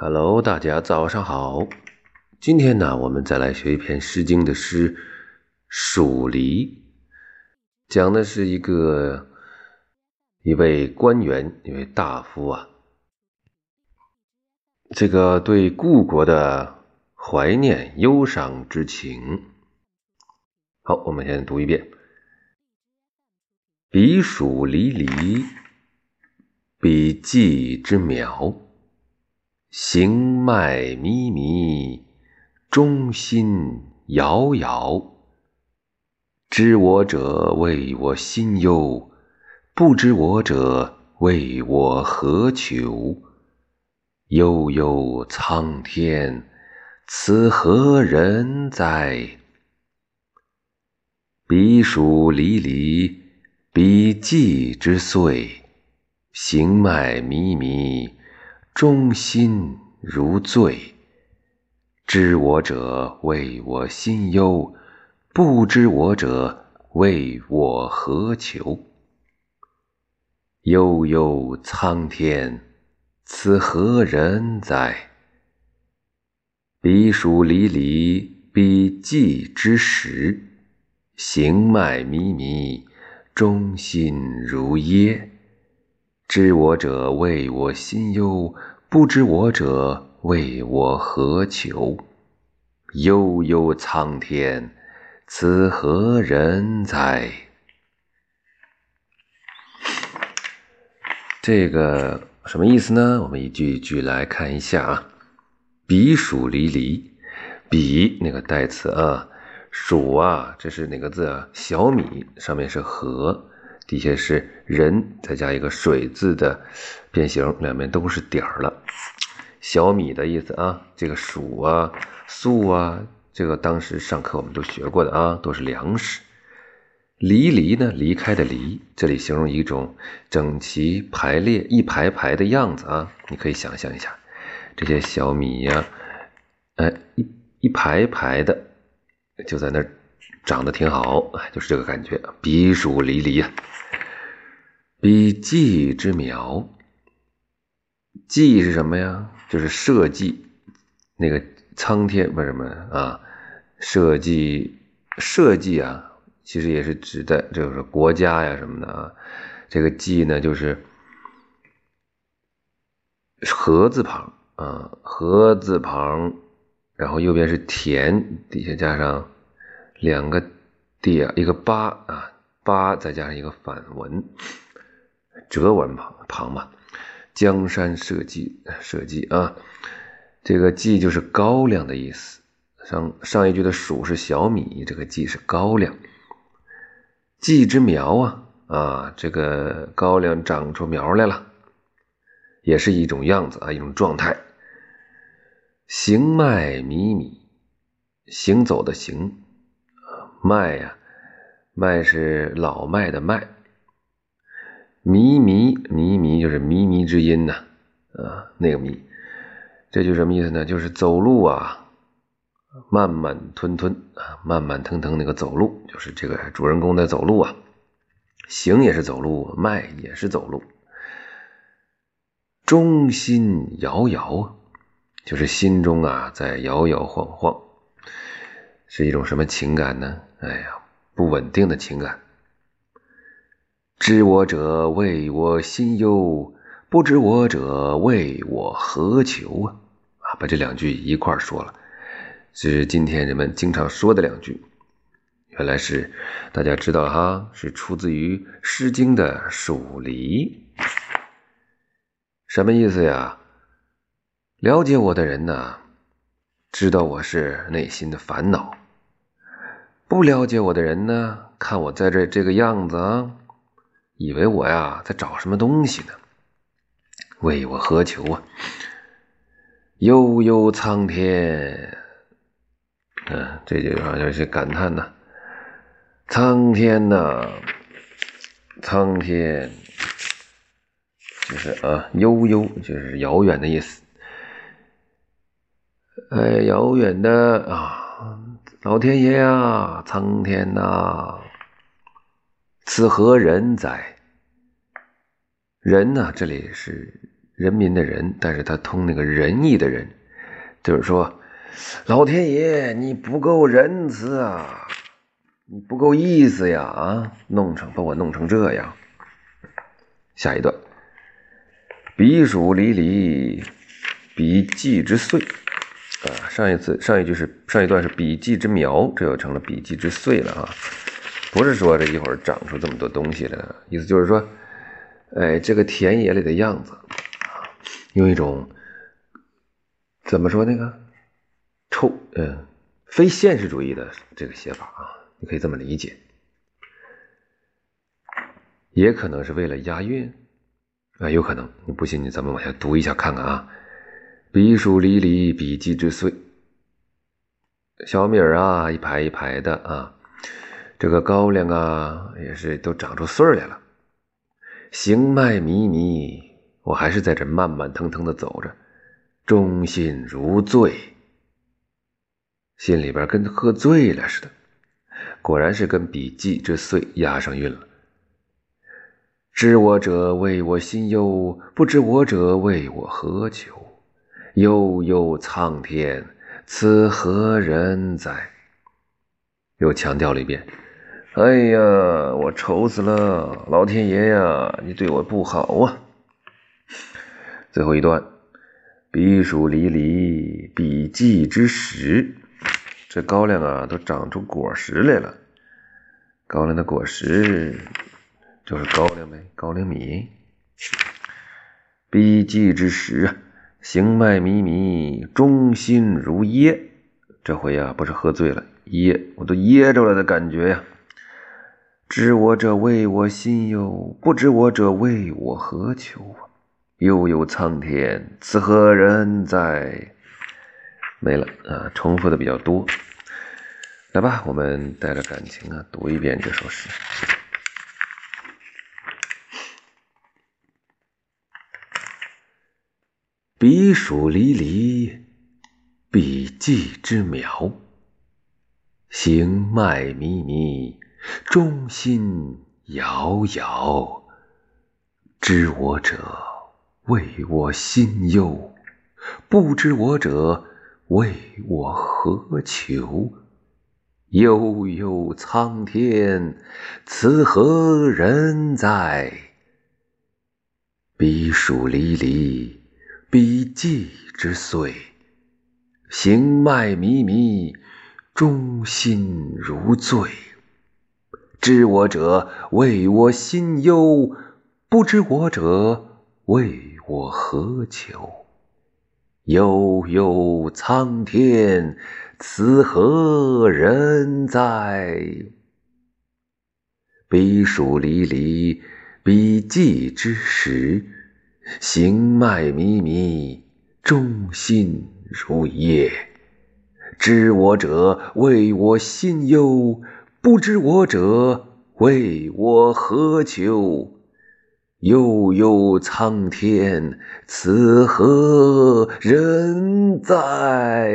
Hello，大家早上好。今天呢，我们再来学一篇《诗经》的诗《蜀离》，讲的是一个一位官员，一位大夫啊，这个对故国的怀念、忧伤之情。好，我们先读一遍：彼黍离离，彼稷之苗。行迈靡靡，中心摇摇。知我者，谓我心忧；不知我者，谓我何求？悠悠苍天，此何人哉？彼黍离离，彼稷之岁。行迈靡靡。中心如醉，知我者谓我心忧，不知我者谓我何求？悠悠苍天，此何人哉？彼黍离离，彼稷之实。行迈靡靡，中心如噎。知我者谓我心忧，不知我者谓我何求？悠悠苍天，此何人哉？这个什么意思呢？我们一句一句来看一下啊。彼黍离离，彼那个代词啊，黍啊，这是哪个字啊？小米上面是禾。底下是人，再加一个水字的变形，两边都是点儿了。小米的意思啊，这个黍啊、粟啊，这个当时上课我们都学过的啊，都是粮食。离离呢，离开的离，这里形容一种整齐排列、一排排的样子啊。你可以想象一下，这些小米呀，哎，一一排排的就在那儿。长得挺好，就是这个感觉。彼黍离离啊，比稷之苗。稷是什么呀？就是社稷，那个苍天不是什么啊？社稷，社稷啊，其实也是指的就是国家呀什么的啊。这个稷呢，就是禾字旁啊，禾字旁，然后右边是田，底下加上。两个地啊，一个八啊，八再加上一个反文，折文旁旁嘛。江山社稷，社稷啊，这个稷就是高粱的意思。上上一句的黍是小米，这个稷是高粱。稷之苗啊啊，这个高粱长出苗来了，也是一种样子啊，一种状态。行迈靡靡，行走的行。迈呀，迈是老迈的迈。靡靡靡靡就是靡靡之音呐，啊，那个靡，这就什么意思呢？就是走路啊，慢慢吞吞啊，慢慢腾腾那个走路，就是这个主人公在走路啊。行也是走路，迈也是走路。中心摇摇啊，就是心中啊在摇摇晃晃。是一种什么情感呢？哎呀，不稳定的情感。知我者谓我心忧，不知我者谓我何求啊！啊，把这两句一块说了，是今天人们经常说的两句。原来是大家知道哈，是出自于《诗经》的《黍离》。什么意思呀？了解我的人呢？知道我是内心的烦恼，不了解我的人呢，看我在这这个样子啊，以为我呀在找什么东西呢？为我何求啊？悠悠苍天，嗯，这句话就是感叹呐，苍天呐，苍天，就是啊，悠悠就是遥远的意思。哎，遥远的啊，老天爷啊，苍天呐，此何人哉？人呢？这里是人民的人，但是他通那个仁义的人，就是说，老天爷你不够仁慈啊，你不够意思呀啊，弄成把我弄成这样。下一段，彼黍离离，彼稷之岁啊。上一次上一句是上一段是彼稷之苗，这又成了彼稷之岁了啊。不是说这一会儿长出这么多东西来，意思就是说，哎，这个田野里的样子。用一种怎么说那个抽嗯非现实主义的这个写法啊，你可以这么理解，也可能是为了押韵啊，有可能。你不信，你咱们往下读一下看看啊。笔黍离离，彼稷之岁。小米儿啊，一排一排的啊，这个高粱啊，也是都长出穗儿来了。行迈靡靡。我还是在这慢慢腾腾的走着，忠心如醉，心里边跟喝醉了似的。果然是跟笔记之岁押上韵了。知我者谓我心忧，不知我者谓我何求？悠悠苍天，此何人哉？又强调了一遍。哎呀，我愁死了！老天爷呀，你对我不好啊！最后一段，彼黍离离，彼稷之实。这高粱啊，都长出果实来了。高粱的果实就是高粱呗，高粱米。彼稷之实啊，行迈靡靡，忠心如噎。这回呀，不是喝醉了，噎，我都噎着了的感觉呀。知我者谓我心忧，不知我者谓我何求啊？悠悠苍天，此何人哉？没了啊，重复的比较多。来吧，我们带着感情啊，读一遍这首诗。彼黍离离，彼稷之苗。行迈靡靡，忠心遥遥。知我者。谓我心忧，不知我者谓我何求？悠悠苍天，此何人哉？彼黍离离，彼稷之岁。行迈靡靡，中心如醉。知我者谓我心忧，不知我者谓。我何求？悠悠苍天，此何人哉？彼黍离离，彼稷之实。行迈靡靡，忠心如噎。知我者谓我心忧，不知我者谓我何求？悠悠苍天，此何人哉？